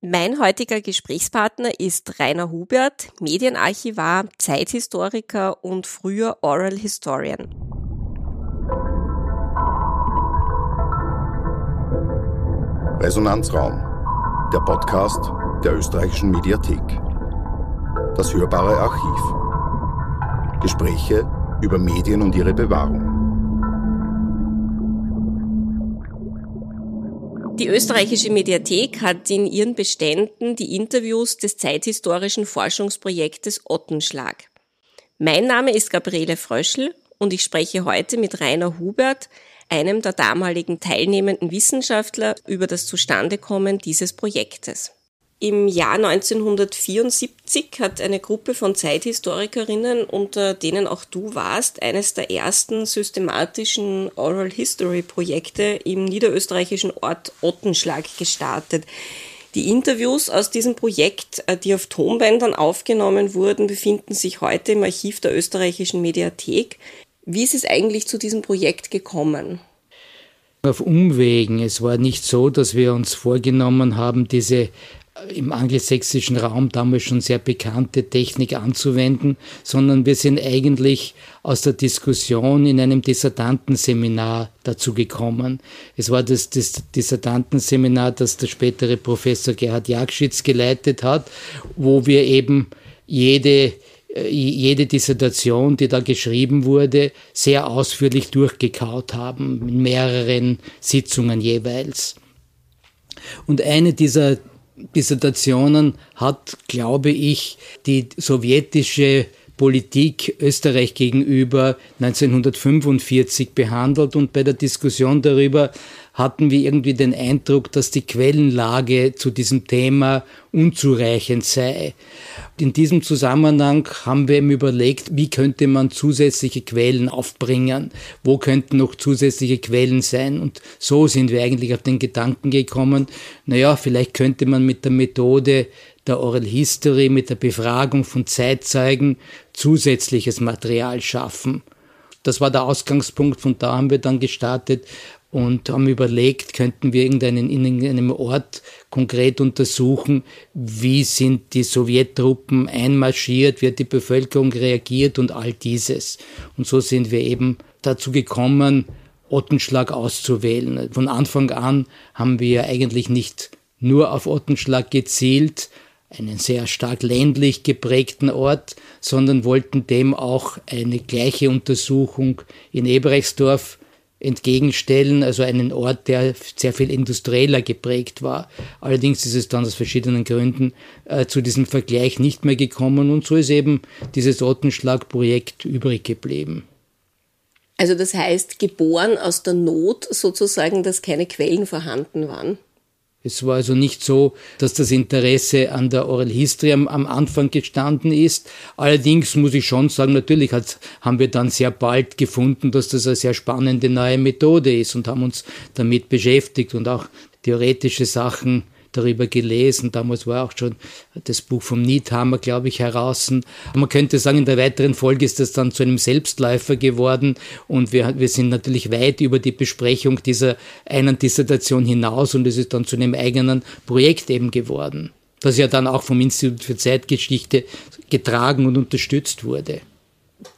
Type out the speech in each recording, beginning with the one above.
Mein heutiger Gesprächspartner ist Rainer Hubert, Medienarchivar, Zeithistoriker und früher Oral Historian. Resonanzraum, der Podcast der österreichischen Mediathek. Das hörbare Archiv. Gespräche über Medien und ihre Bewahrung. Die österreichische Mediathek hat in ihren Beständen die Interviews des zeithistorischen Forschungsprojektes Ottenschlag. Mein Name ist Gabriele Fröschel und ich spreche heute mit Rainer Hubert, einem der damaligen teilnehmenden Wissenschaftler, über das Zustandekommen dieses Projektes. Im Jahr 1974 hat eine Gruppe von Zeithistorikerinnen, unter denen auch du warst, eines der ersten systematischen Oral History Projekte im niederösterreichischen Ort Ottenschlag gestartet. Die Interviews aus diesem Projekt, äh, die auf Tonbändern aufgenommen wurden, befinden sich heute im Archiv der österreichischen Mediathek. Wie ist es eigentlich zu diesem Projekt gekommen? Auf Umwegen. Es war nicht so, dass wir uns vorgenommen haben, diese im angelsächsischen Raum damals schon sehr bekannte Technik anzuwenden, sondern wir sind eigentlich aus der Diskussion in einem Dissertantenseminar dazu gekommen. Es war das, das Dissertantenseminar, das der spätere Professor Gerhard Jagschitz geleitet hat, wo wir eben jede äh, jede Dissertation, die da geschrieben wurde, sehr ausführlich durchgekaut haben, in mehreren Sitzungen jeweils. Und eine dieser Dissertationen hat, glaube ich, die sowjetische Politik Österreich gegenüber 1945 behandelt und bei der Diskussion darüber hatten wir irgendwie den Eindruck, dass die Quellenlage zu diesem Thema unzureichend sei. In diesem Zusammenhang haben wir ihm überlegt, wie könnte man zusätzliche Quellen aufbringen, wo könnten noch zusätzliche Quellen sein. Und so sind wir eigentlich auf den Gedanken gekommen, naja, vielleicht könnte man mit der Methode der Oral History, mit der Befragung von Zeitzeugen zusätzliches Material schaffen. Das war der Ausgangspunkt, von da haben wir dann gestartet, und haben überlegt, könnten wir irgendeinen, in einem Ort konkret untersuchen, wie sind die Sowjettruppen einmarschiert, wie hat die Bevölkerung reagiert und all dieses. Und so sind wir eben dazu gekommen, Ottenschlag auszuwählen. Von Anfang an haben wir eigentlich nicht nur auf Ottenschlag gezielt, einen sehr stark ländlich geprägten Ort, sondern wollten dem auch eine gleiche Untersuchung in Eberechtsdorf entgegenstellen, also einen Ort, der sehr viel industrieller geprägt war. Allerdings ist es dann aus verschiedenen Gründen äh, zu diesem Vergleich nicht mehr gekommen und so ist eben dieses Ottenschlag-Projekt übrig geblieben. Also das heißt, geboren aus der Not sozusagen, dass keine Quellen vorhanden waren? Es war also nicht so, dass das Interesse an der Oral History am, am Anfang gestanden ist. Allerdings muss ich schon sagen, natürlich hat, haben wir dann sehr bald gefunden, dass das eine sehr spannende neue Methode ist und haben uns damit beschäftigt und auch theoretische Sachen darüber gelesen. Damals war auch schon das Buch vom Niethammer, glaube ich, heraus. Man könnte sagen, in der weiteren Folge ist das dann zu einem Selbstläufer geworden und wir, wir sind natürlich weit über die Besprechung dieser einen Dissertation hinaus und es ist dann zu einem eigenen Projekt eben geworden, das ja dann auch vom Institut für Zeitgeschichte getragen und unterstützt wurde.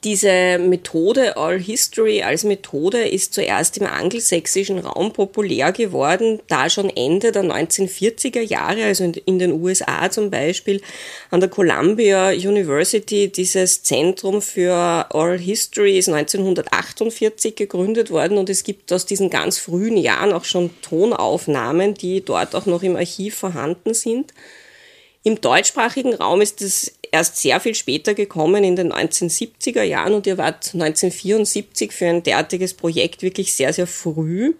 Diese Methode All History als Methode ist zuerst im angelsächsischen Raum populär geworden, da schon Ende der 1940er Jahre, also in den USA zum Beispiel, an der Columbia University dieses Zentrum für Oral History ist 1948 gegründet worden und es gibt aus diesen ganz frühen Jahren auch schon Tonaufnahmen, die dort auch noch im Archiv vorhanden sind. Im deutschsprachigen Raum ist es erst sehr viel später gekommen, in den 1970er Jahren, und ihr wart 1974 für ein derartiges Projekt wirklich sehr, sehr früh.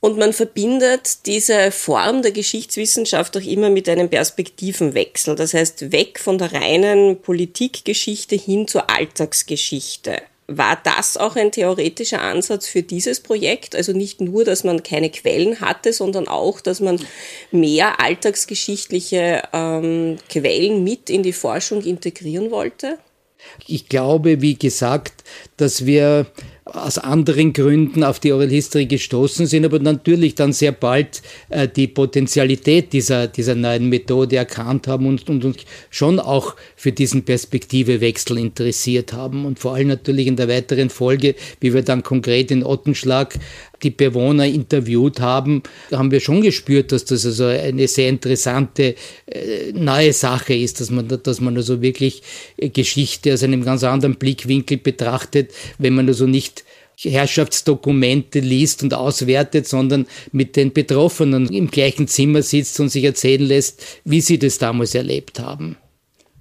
Und man verbindet diese Form der Geschichtswissenschaft auch immer mit einem Perspektivenwechsel. Das heißt, weg von der reinen Politikgeschichte hin zur Alltagsgeschichte. War das auch ein theoretischer Ansatz für dieses Projekt? Also nicht nur, dass man keine Quellen hatte, sondern auch, dass man mehr alltagsgeschichtliche ähm, Quellen mit in die Forschung integrieren wollte? Ich glaube, wie gesagt, dass wir aus anderen Gründen auf die Oral History gestoßen sind, aber natürlich dann sehr bald äh, die Potentialität dieser, dieser neuen Methode erkannt haben und, und uns schon auch für diesen Perspektivewechsel interessiert haben. Und vor allem natürlich in der weiteren Folge, wie wir dann konkret in Ottenschlag die Bewohner interviewt haben, haben wir schon gespürt, dass das also eine sehr interessante äh, neue Sache ist, dass man, dass man also wirklich äh, Geschichte aus einem ganz anderen Blickwinkel betrachtet, wenn man also nicht Herrschaftsdokumente liest und auswertet, sondern mit den Betroffenen im gleichen Zimmer sitzt und sich erzählen lässt, wie sie das damals erlebt haben.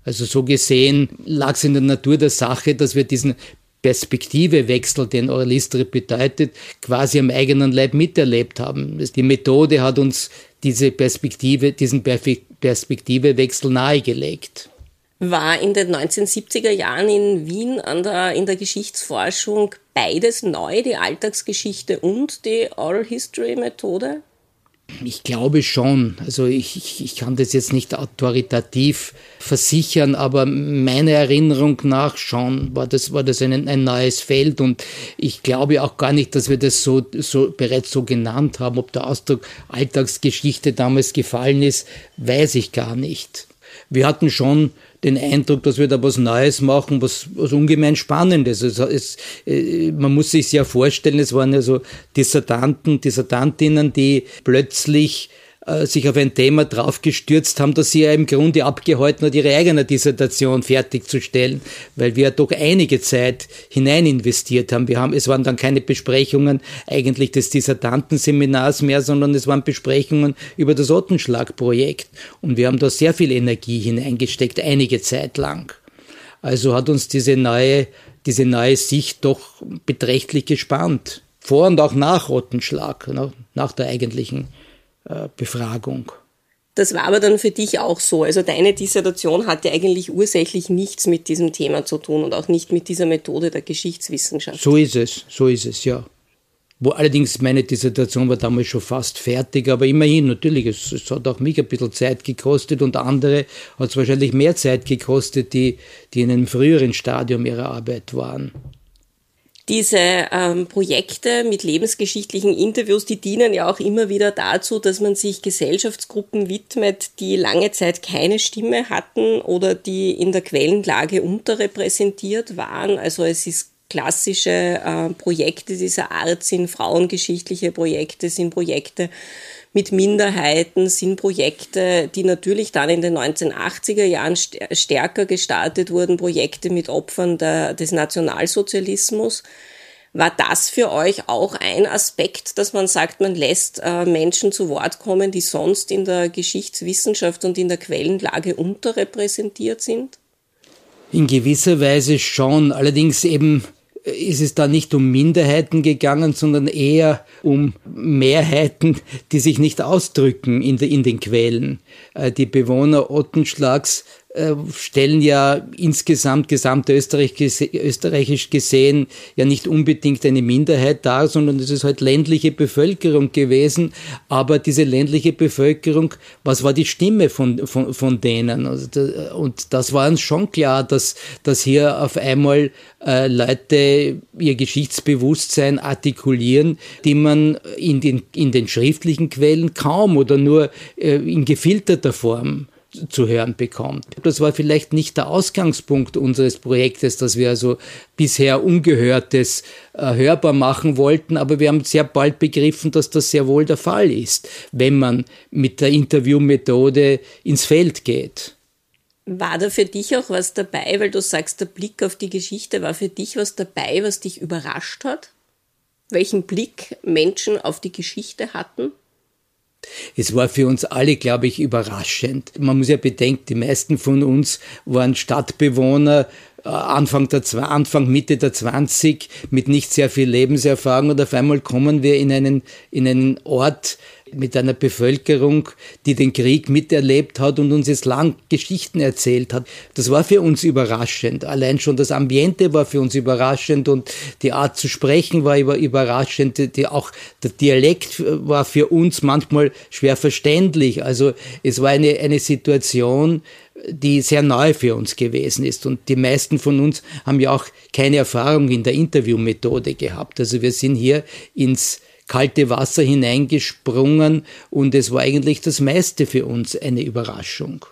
Also so gesehen lag es in der Natur der Sache, dass wir diesen Perspektivewechsel, den Oralistry bedeutet, quasi am eigenen Leib miterlebt haben. Die Methode hat uns diese Perspektive, diesen Perspektivewechsel nahegelegt. War in den 1970er Jahren in Wien an der, in der Geschichtsforschung beides neu, die Alltagsgeschichte und die Oral History Methode? Ich glaube schon. Also ich, ich, ich kann das jetzt nicht autoritativ versichern, aber meiner Erinnerung nach schon war das, war das ein, ein neues Feld und ich glaube auch gar nicht, dass wir das so, so bereits so genannt haben. Ob der Ausdruck Alltagsgeschichte damals gefallen ist, weiß ich gar nicht. Wir hatten schon den Eindruck, dass wir da was Neues machen, was, was ungemein Spannendes. Es, es, äh, man muss sich ja vorstellen, es waren ja so Dissertanten, Dissertantinnen, die plötzlich äh, sich auf ein Thema draufgestürzt haben, dass sie ja im Grunde abgehalten hat, ihre eigene Dissertation fertigzustellen, weil wir ja doch einige Zeit hinein investiert haben. Wir haben, es waren dann keine Besprechungen eigentlich des Dissertantenseminars mehr, sondern es waren Besprechungen über das Ottenschlag-Projekt. Und wir haben da sehr viel Energie hineingesteckt, einige Zeit lang. Also hat uns diese neue, diese neue Sicht doch beträchtlich gespannt. Vor und auch nach Ottenschlag, ne, nach der eigentlichen Befragung. Das war aber dann für dich auch so. Also deine Dissertation hatte eigentlich ursächlich nichts mit diesem Thema zu tun und auch nicht mit dieser Methode der Geschichtswissenschaft. So ist es, so ist es, ja. Wo allerdings meine Dissertation war damals schon fast fertig, aber immerhin, natürlich, es, es hat auch mich ein bisschen Zeit gekostet und andere hat es wahrscheinlich mehr Zeit gekostet, die, die in einem früheren Stadium ihrer Arbeit waren. Diese ähm, Projekte mit lebensgeschichtlichen Interviews, die dienen ja auch immer wieder dazu, dass man sich Gesellschaftsgruppen widmet, die lange Zeit keine Stimme hatten oder die in der Quellenlage unterrepräsentiert waren. Also es ist klassische äh, Projekte dieser Art sind frauengeschichtliche Projekte, sind Projekte mit Minderheiten, sind Projekte, die natürlich dann in den 1980er Jahren stärker gestartet wurden, Projekte mit Opfern der, des Nationalsozialismus. War das für euch auch ein Aspekt, dass man sagt, man lässt äh, Menschen zu Wort kommen, die sonst in der Geschichtswissenschaft und in der Quellenlage unterrepräsentiert sind? In gewisser Weise schon, allerdings eben ist es da nicht um Minderheiten gegangen, sondern eher um Mehrheiten, die sich nicht ausdrücken in, de, in den Quellen. Äh, die Bewohner Ottenschlags stellen ja insgesamt gesamtösterreichisch gesehen ja nicht unbedingt eine Minderheit dar, sondern es ist halt ländliche Bevölkerung gewesen. Aber diese ländliche Bevölkerung, was war die Stimme von, von, von denen? Also und das war uns schon klar, dass, dass hier auf einmal äh, Leute ihr Geschichtsbewusstsein artikulieren, die man in den, in den schriftlichen Quellen kaum oder nur äh, in gefilterter Form zu hören bekommt. Das war vielleicht nicht der Ausgangspunkt unseres Projektes, dass wir also bisher Ungehörtes äh, hörbar machen wollten, aber wir haben sehr bald begriffen, dass das sehr wohl der Fall ist, wenn man mit der Interviewmethode ins Feld geht. War da für dich auch was dabei, weil du sagst, der Blick auf die Geschichte, war für dich was dabei, was dich überrascht hat? Welchen Blick Menschen auf die Geschichte hatten? Es war für uns alle, glaube ich, überraschend. Man muss ja bedenken, die meisten von uns waren Stadtbewohner, äh, Anfang, der, Anfang, Mitte der 20 mit nicht sehr viel Lebenserfahrung und auf einmal kommen wir in einen, in einen Ort, mit einer Bevölkerung, die den Krieg miterlebt hat und uns jetzt lang Geschichten erzählt hat. Das war für uns überraschend. Allein schon das Ambiente war für uns überraschend und die Art zu sprechen war überraschend. Die, auch der Dialekt war für uns manchmal schwer verständlich. Also es war eine, eine Situation, die sehr neu für uns gewesen ist. Und die meisten von uns haben ja auch keine Erfahrung in der Interviewmethode gehabt. Also wir sind hier ins kalte Wasser hineingesprungen und es war eigentlich das meiste für uns eine Überraschung.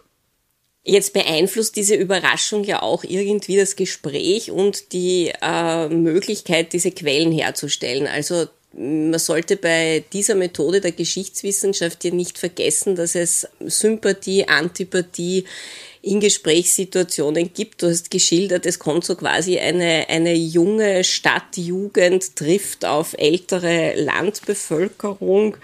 Jetzt beeinflusst diese Überraschung ja auch irgendwie das Gespräch und die äh, Möglichkeit, diese Quellen herzustellen. Also man sollte bei dieser Methode der Geschichtswissenschaft ja nicht vergessen, dass es Sympathie, Antipathie in Gesprächssituationen gibt. Du hast geschildert, es kommt so quasi eine, eine junge Stadtjugend trifft auf ältere Landbevölkerung.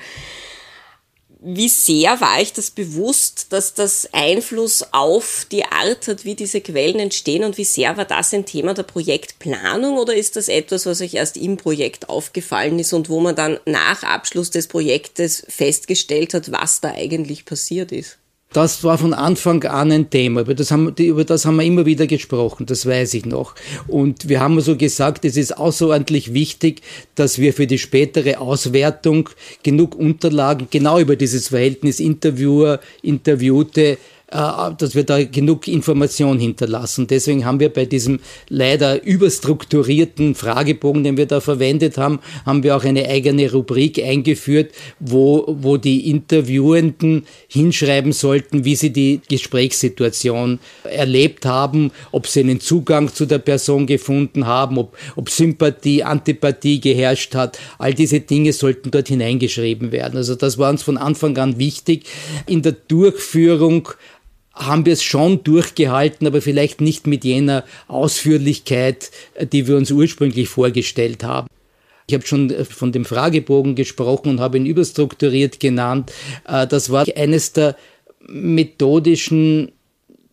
Wie sehr war ich das bewusst, dass das Einfluss auf die Art hat, wie diese Quellen entstehen und wie sehr war das ein Thema der Projektplanung oder ist das etwas, was euch erst im Projekt aufgefallen ist und wo man dann nach Abschluss des Projektes festgestellt hat, was da eigentlich passiert ist? Das war von Anfang an ein Thema. Über das, haben, über das haben wir immer wieder gesprochen, das weiß ich noch. Und wir haben so gesagt, es ist außerordentlich wichtig, dass wir für die spätere Auswertung genug Unterlagen genau über dieses Verhältnis Interviewer, Interviewte dass wir da genug Information hinterlassen. Deswegen haben wir bei diesem leider überstrukturierten Fragebogen, den wir da verwendet haben, haben wir auch eine eigene Rubrik eingeführt, wo, wo die Interviewenden hinschreiben sollten, wie sie die Gesprächssituation erlebt haben, ob sie einen Zugang zu der Person gefunden haben, ob, ob Sympathie, Antipathie geherrscht hat. All diese Dinge sollten dort hineingeschrieben werden. Also das war uns von Anfang an wichtig. In der Durchführung haben wir es schon durchgehalten, aber vielleicht nicht mit jener Ausführlichkeit, die wir uns ursprünglich vorgestellt haben. Ich habe schon von dem Fragebogen gesprochen und habe ihn überstrukturiert genannt. Äh, das war eines der methodischen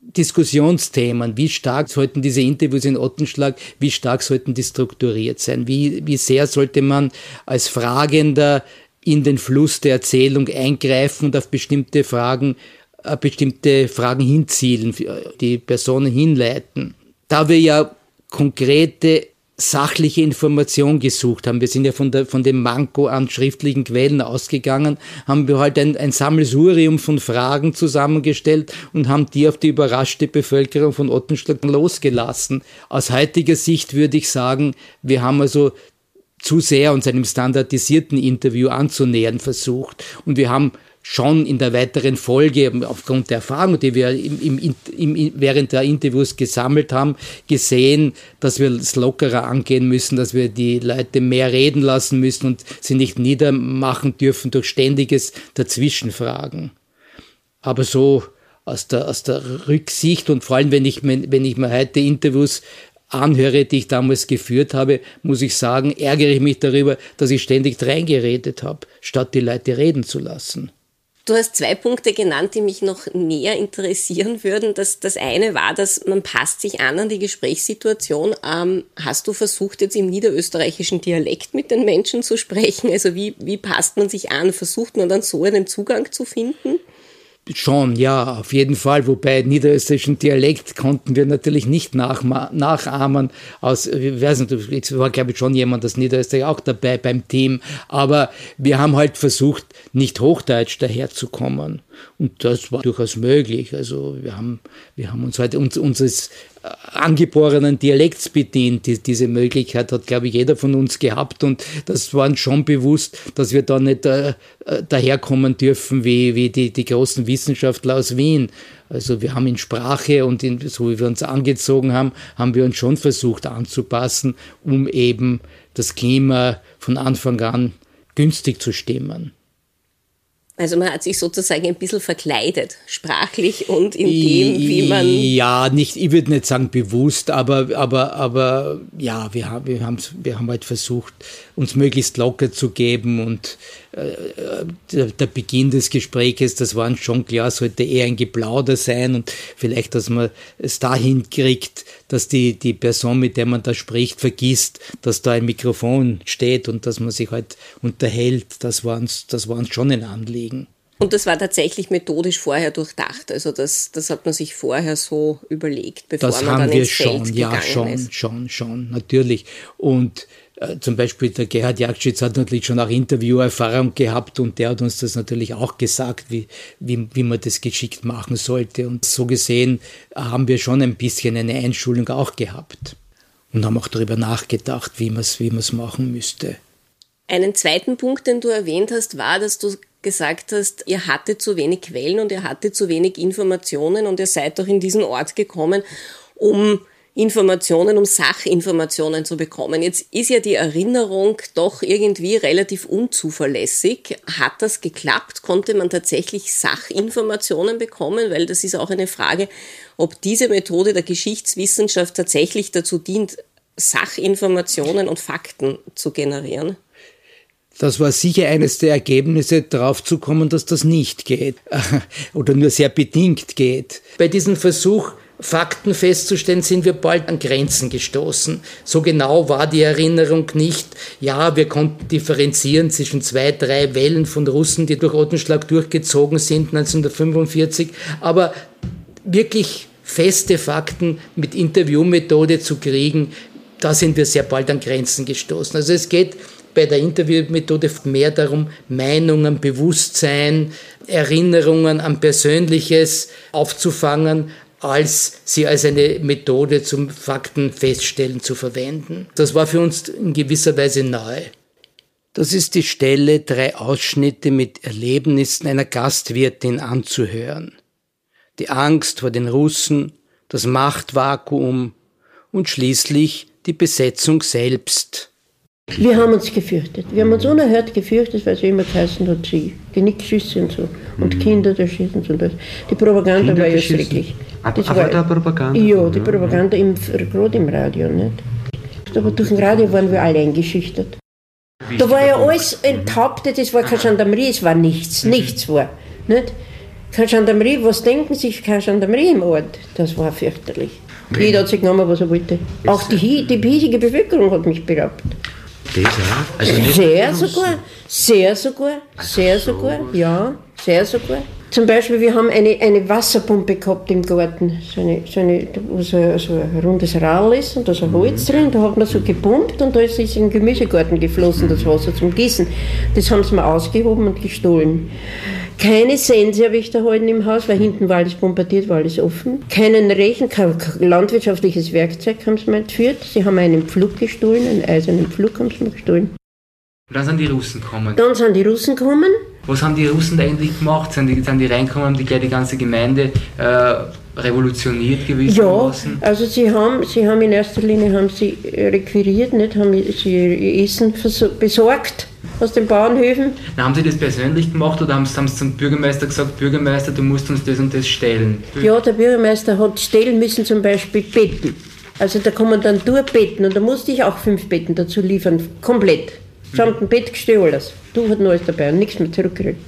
Diskussionsthemen. Wie stark sollten diese Interviews in Ottenschlag, wie stark sollten die strukturiert sein? Wie, wie sehr sollte man als Fragender in den Fluss der Erzählung eingreifen und auf bestimmte Fragen äh, bestimmte Fragen hinzielen, die Personen hinleiten. Da wir ja konkrete sachliche Information gesucht haben. Wir sind ja von, der, von dem Manko an schriftlichen Quellen ausgegangen, haben wir halt ein, ein Sammelsurium von Fragen zusammengestellt und haben die auf die überraschte Bevölkerung von Ottenschlag losgelassen. Aus heutiger Sicht würde ich sagen, wir haben also zu sehr uns einem standardisierten Interview anzunähern versucht und wir haben schon in der weiteren Folge, aufgrund der Erfahrung, die wir im, im, im, während der Interviews gesammelt haben, gesehen, dass wir es lockerer angehen müssen, dass wir die Leute mehr reden lassen müssen und sie nicht niedermachen dürfen durch ständiges Dazwischenfragen. Aber so aus der, aus der Rücksicht und vor allem, wenn ich, wenn ich mir heute Interviews anhöre, die ich damals geführt habe, muss ich sagen, ärgere ich mich darüber, dass ich ständig reingeredet habe, statt die Leute reden zu lassen. Du hast zwei Punkte genannt, die mich noch näher interessieren würden. Das, das eine war, dass man passt sich an an die Gesprächssituation. Ähm, hast du versucht, jetzt im niederösterreichischen Dialekt mit den Menschen zu sprechen? Also wie, wie passt man sich an? Versucht man dann so einen Zugang zu finden? Schon, ja, auf jeden Fall. Wobei niederösterreichischen Dialekt konnten wir natürlich nicht nachahmen. Aus, ich weiß nicht, es war, glaube ich, schon jemand aus Niederösterreich auch dabei beim Team. Aber wir haben halt versucht, nicht Hochdeutsch daherzukommen. Und das war durchaus möglich. Also wir haben, wir haben uns halt uns, unseres äh, angeborenen Dialekts bedient. Die, diese Möglichkeit hat, glaube ich, jeder von uns gehabt. Und das war uns schon bewusst, dass wir da nicht äh, äh, daherkommen dürfen wie, wie die, die großen Wissenschaftler aus Wien. Also wir haben in Sprache und in, so wie wir uns angezogen haben, haben wir uns schon versucht anzupassen, um eben das Klima von Anfang an günstig zu stimmen. Also man hat sich sozusagen ein bisschen verkleidet, sprachlich und in dem, wie man. Ja, nicht, ich würde nicht sagen bewusst, aber, aber, aber ja, wir haben, wir haben, wir haben halt versucht, uns möglichst locker zu geben und äh, der, Beginn des Gespräches, das war uns schon klar, sollte eher ein Geplauder sein und vielleicht, dass man es dahin kriegt, dass die, die Person, mit der man da spricht, vergisst, dass da ein Mikrofon steht und dass man sich halt unterhält. Das war uns, das war uns schon ein Anliegen. Und das war tatsächlich methodisch vorher durchdacht. Also das, das hat man sich vorher so überlegt, bevor das man dann ins schon, Feld ja, schon, ist. schon, schon, natürlich. Und äh, zum Beispiel der Gerhard Jagdschitz hat natürlich schon auch Interviewerfahrung gehabt und der hat uns das natürlich auch gesagt, wie, wie, wie man das geschickt machen sollte. Und so gesehen haben wir schon ein bisschen eine Einschulung auch gehabt und haben auch darüber nachgedacht, wie man es wie machen müsste. Einen zweiten Punkt, den du erwähnt hast, war, dass du gesagt hast, ihr hattet zu wenig Quellen und ihr hattet zu wenig Informationen und ihr seid doch in diesen Ort gekommen, um Informationen, um Sachinformationen zu bekommen. Jetzt ist ja die Erinnerung doch irgendwie relativ unzuverlässig. Hat das geklappt? Konnte man tatsächlich Sachinformationen bekommen? Weil das ist auch eine Frage, ob diese Methode der Geschichtswissenschaft tatsächlich dazu dient, Sachinformationen und Fakten zu generieren. Das war sicher eines der Ergebnisse, darauf zu kommen, dass das nicht geht oder nur sehr bedingt geht. Bei diesem Versuch, Fakten festzustellen, sind wir bald an Grenzen gestoßen. So genau war die Erinnerung nicht. Ja, wir konnten differenzieren zwischen zwei, drei Wellen von Russen, die durch Ottenschlag durchgezogen sind 1945, aber wirklich feste Fakten mit Interviewmethode zu kriegen, da sind wir sehr bald an Grenzen gestoßen. Also es geht bei der Interviewmethode mehr darum, Meinungen, Bewusstsein, Erinnerungen an Persönliches aufzufangen, als sie als eine Methode zum Faktenfeststellen zu verwenden. Das war für uns in gewisser Weise neu. Das ist die Stelle, drei Ausschnitte mit Erlebnissen einer Gastwirtin anzuhören. Die Angst vor den Russen, das Machtvakuum und schließlich die Besetzung selbst. Wir haben uns gefürchtet. Wir haben uns unerhört gefürchtet, weil es immer geheißen hat, sie Genickschüsse und so. Und mhm. Kinder da schießen und das. Die Propaganda Kinder war ja schrecklich. Das war, der Propaganda? Ja, die Propaganda im, gerade im Radio, nicht? Aber durch den Radio waren wir alle eingeschüchtert. Da war ja alles enthauptet, es war keine Gendarmerie, es war nichts, mhm. nichts war. Nicht? Keine Gendarmerie, was denken sich keine Gendarmerie im Ort? Das war fürchterlich. Jeder hat sich genommen, was er wollte. Auch die, die hiesige Bevölkerung hat mich beraubt. Auch? Also sehr sogar, sehr sogar, sehr sogar, ja, sehr sogar. Zum Beispiel, wir haben eine, eine Wasserpumpe gehabt im Garten, so, eine, so, eine, wo so, so ein rundes Rall ist und da ist ein Holz mhm. drin, da hat man so gepumpt und da ist es in den Gemüsegarten geflossen, das Wasser zum Gießen. Das haben sie mir ausgehoben und gestohlen. Keine Sense habe ich da heute im Haus, weil hinten war alles bombardiert, war alles offen. Keinen Rechen, kein landwirtschaftliches Werkzeug haben sie mir entführt. Sie haben einen Pflug gestohlen, einen eisernen Pflug haben sie mir gestohlen. Und dann sind die Russen gekommen. Dann sind die Russen gekommen. Was haben die Russen eigentlich gemacht? Sind die, sind die reingekommen, haben die gleich die ganze Gemeinde äh, revolutioniert gewissermaßen? Ja, also sie haben, sie haben in erster Linie haben sie requiriert, nicht, haben sie ihr Essen besorgt aus den Bauernhöfen. Na, haben Sie das persönlich gemacht oder haben Sie, haben Sie zum Bürgermeister gesagt, Bürgermeister, du musst uns das und das stellen? Ja, der Bürgermeister hat stellen müssen zum Beispiel Betten. Also der Kommandantur Betten und da musste ich auch fünf Betten dazu liefern, komplett. Samt dem Bettgestell alles. Du hat alles dabei und nichts mehr zurückgerückt.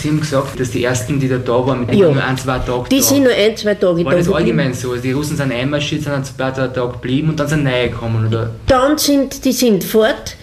Sie haben gesagt, dass die ersten, die da, da waren, ja. nur ein, zwei Tage Die da. sind nur ein, zwei Tage War da. War das allgemein so? Also die Russen sind einmarschiert, sind ein zwei Tage geblieben und dann sind neue gekommen, oder? Dann sind, die sind fort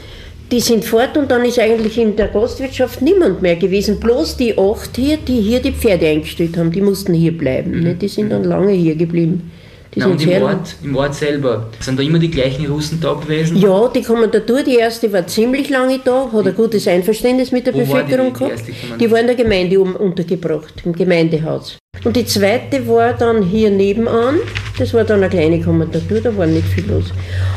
die sind fort und dann ist eigentlich in der Gastwirtschaft niemand mehr gewesen. Bloß die acht hier, die hier die Pferde eingestellt haben, die mussten hier bleiben. Mhm. Ne? Die sind dann lange hier geblieben. Na, und im Ort, im Ort selber, sind da immer die gleichen Russen da gewesen? Ja, die Kommandatur, die erste war ziemlich lange da, hat ein gutes Einverständnis mit der Wo Bevölkerung die, gehabt. Die, die war in der Gemeinde untergebracht, im Gemeindehaus. Und die zweite war dann hier nebenan, das war dann eine kleine Kommandatur, da war nicht viel los.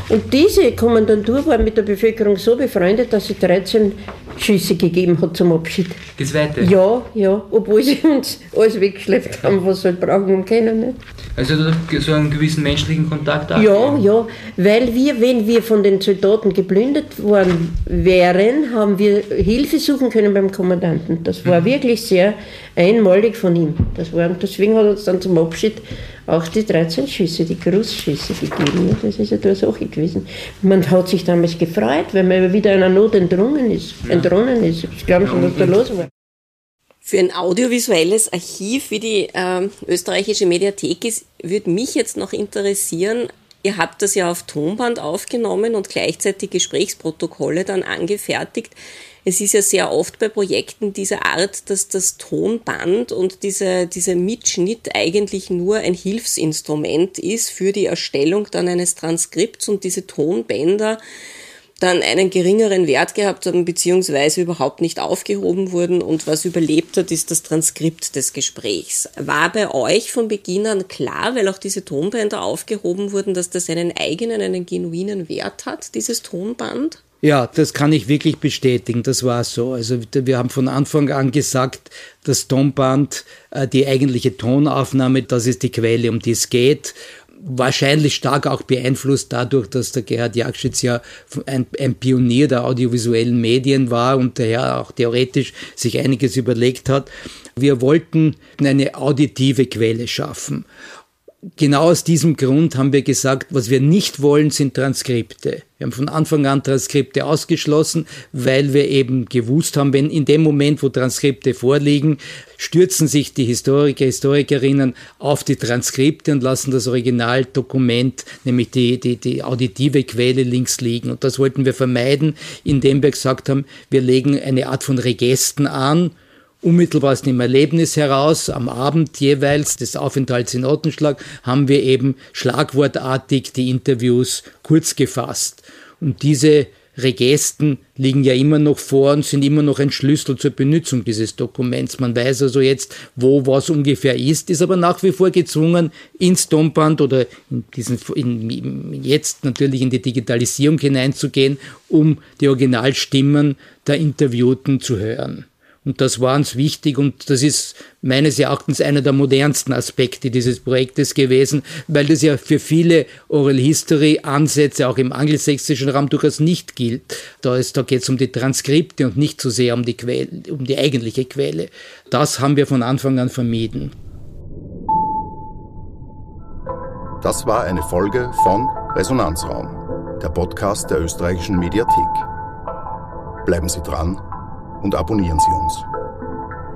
Und diese Kommandantur war mit der Bevölkerung so befreundet, dass sie 13 Schüsse gegeben hat zum Abschied. Die zweite? Ja, ja, obwohl sie uns alles weggeschleppt haben, was sie halt brauchen und können. Nicht? Also so einen gewissen menschlichen Kontakt auch? Ja, ja, weil wir, wenn wir von den Soldaten geplündert worden wären, haben wir Hilfe suchen können beim Kommandanten. Das war mhm. wirklich sehr einmalig von ihm. Das war, deswegen hat er uns dann zum Abschied auch die 13 Schüsse, die Grußschüsse gegeben. Das ist ja eine Sache gewesen. Man hat sich damals gefreut, weil man wieder einer Not entrungen ist. Ja. Entronnen ist. Ich glaube schon, was da los war. Für ein audiovisuelles Archiv wie die äh, österreichische Mediathek ist, würde mich jetzt noch interessieren, ihr habt das ja auf Tonband aufgenommen und gleichzeitig Gesprächsprotokolle dann angefertigt. Es ist ja sehr oft bei Projekten dieser Art, dass das Tonband und diese, dieser Mitschnitt eigentlich nur ein Hilfsinstrument ist für die Erstellung dann eines Transkripts und diese Tonbänder dann einen geringeren Wert gehabt haben, beziehungsweise überhaupt nicht aufgehoben wurden und was überlebt hat, ist das Transkript des Gesprächs. War bei euch von Beginn an klar, weil auch diese Tonbänder aufgehoben wurden, dass das einen eigenen, einen genuinen Wert hat, dieses Tonband? Ja, das kann ich wirklich bestätigen. Das war so. Also wir haben von Anfang an gesagt, das Tonband, äh, die eigentliche Tonaufnahme, das ist die Quelle, um die es geht. Wahrscheinlich stark auch beeinflusst dadurch, dass der Gerhard Jakschitz ja ein, ein Pionier der audiovisuellen Medien war und daher auch theoretisch sich einiges überlegt hat. Wir wollten eine auditive Quelle schaffen genau aus diesem Grund haben wir gesagt, was wir nicht wollen, sind Transkripte. Wir haben von Anfang an Transkripte ausgeschlossen, weil wir eben gewusst haben, wenn in dem Moment, wo Transkripte vorliegen, stürzen sich die Historiker, Historikerinnen auf die Transkripte und lassen das Originaldokument, nämlich die, die, die auditive Quelle links liegen. Und das wollten wir vermeiden, indem wir gesagt haben, wir legen eine Art von Regesten an, unmittelbar aus dem Erlebnis heraus, am Abend jeweils des Aufenthalts in Ottenschlag, haben wir eben schlagwortartig die Interviews kurz gefasst. Und diese Regesten liegen ja immer noch vor und sind immer noch ein Schlüssel zur Benutzung dieses Dokuments. Man weiß also jetzt, wo was ungefähr ist, ist aber nach wie vor gezwungen, ins Tonband oder in diesen, in, jetzt natürlich in die Digitalisierung hineinzugehen, um die Originalstimmen der Interviewten zu hören. Und das war uns wichtig und das ist meines Erachtens einer der modernsten Aspekte dieses Projektes gewesen, weil das ja für viele Oral History Ansätze auch im angelsächsischen Raum durchaus nicht gilt. Da, da geht es um die Transkripte und nicht so sehr um die, Quelle, um die eigentliche Quelle. Das haben wir von Anfang an vermieden. Das war eine Folge von Resonanzraum, der Podcast der österreichischen Mediathek. Bleiben Sie dran und abonnieren Sie uns.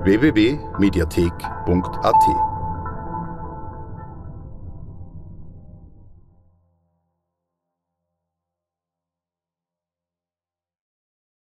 www.mediathek.at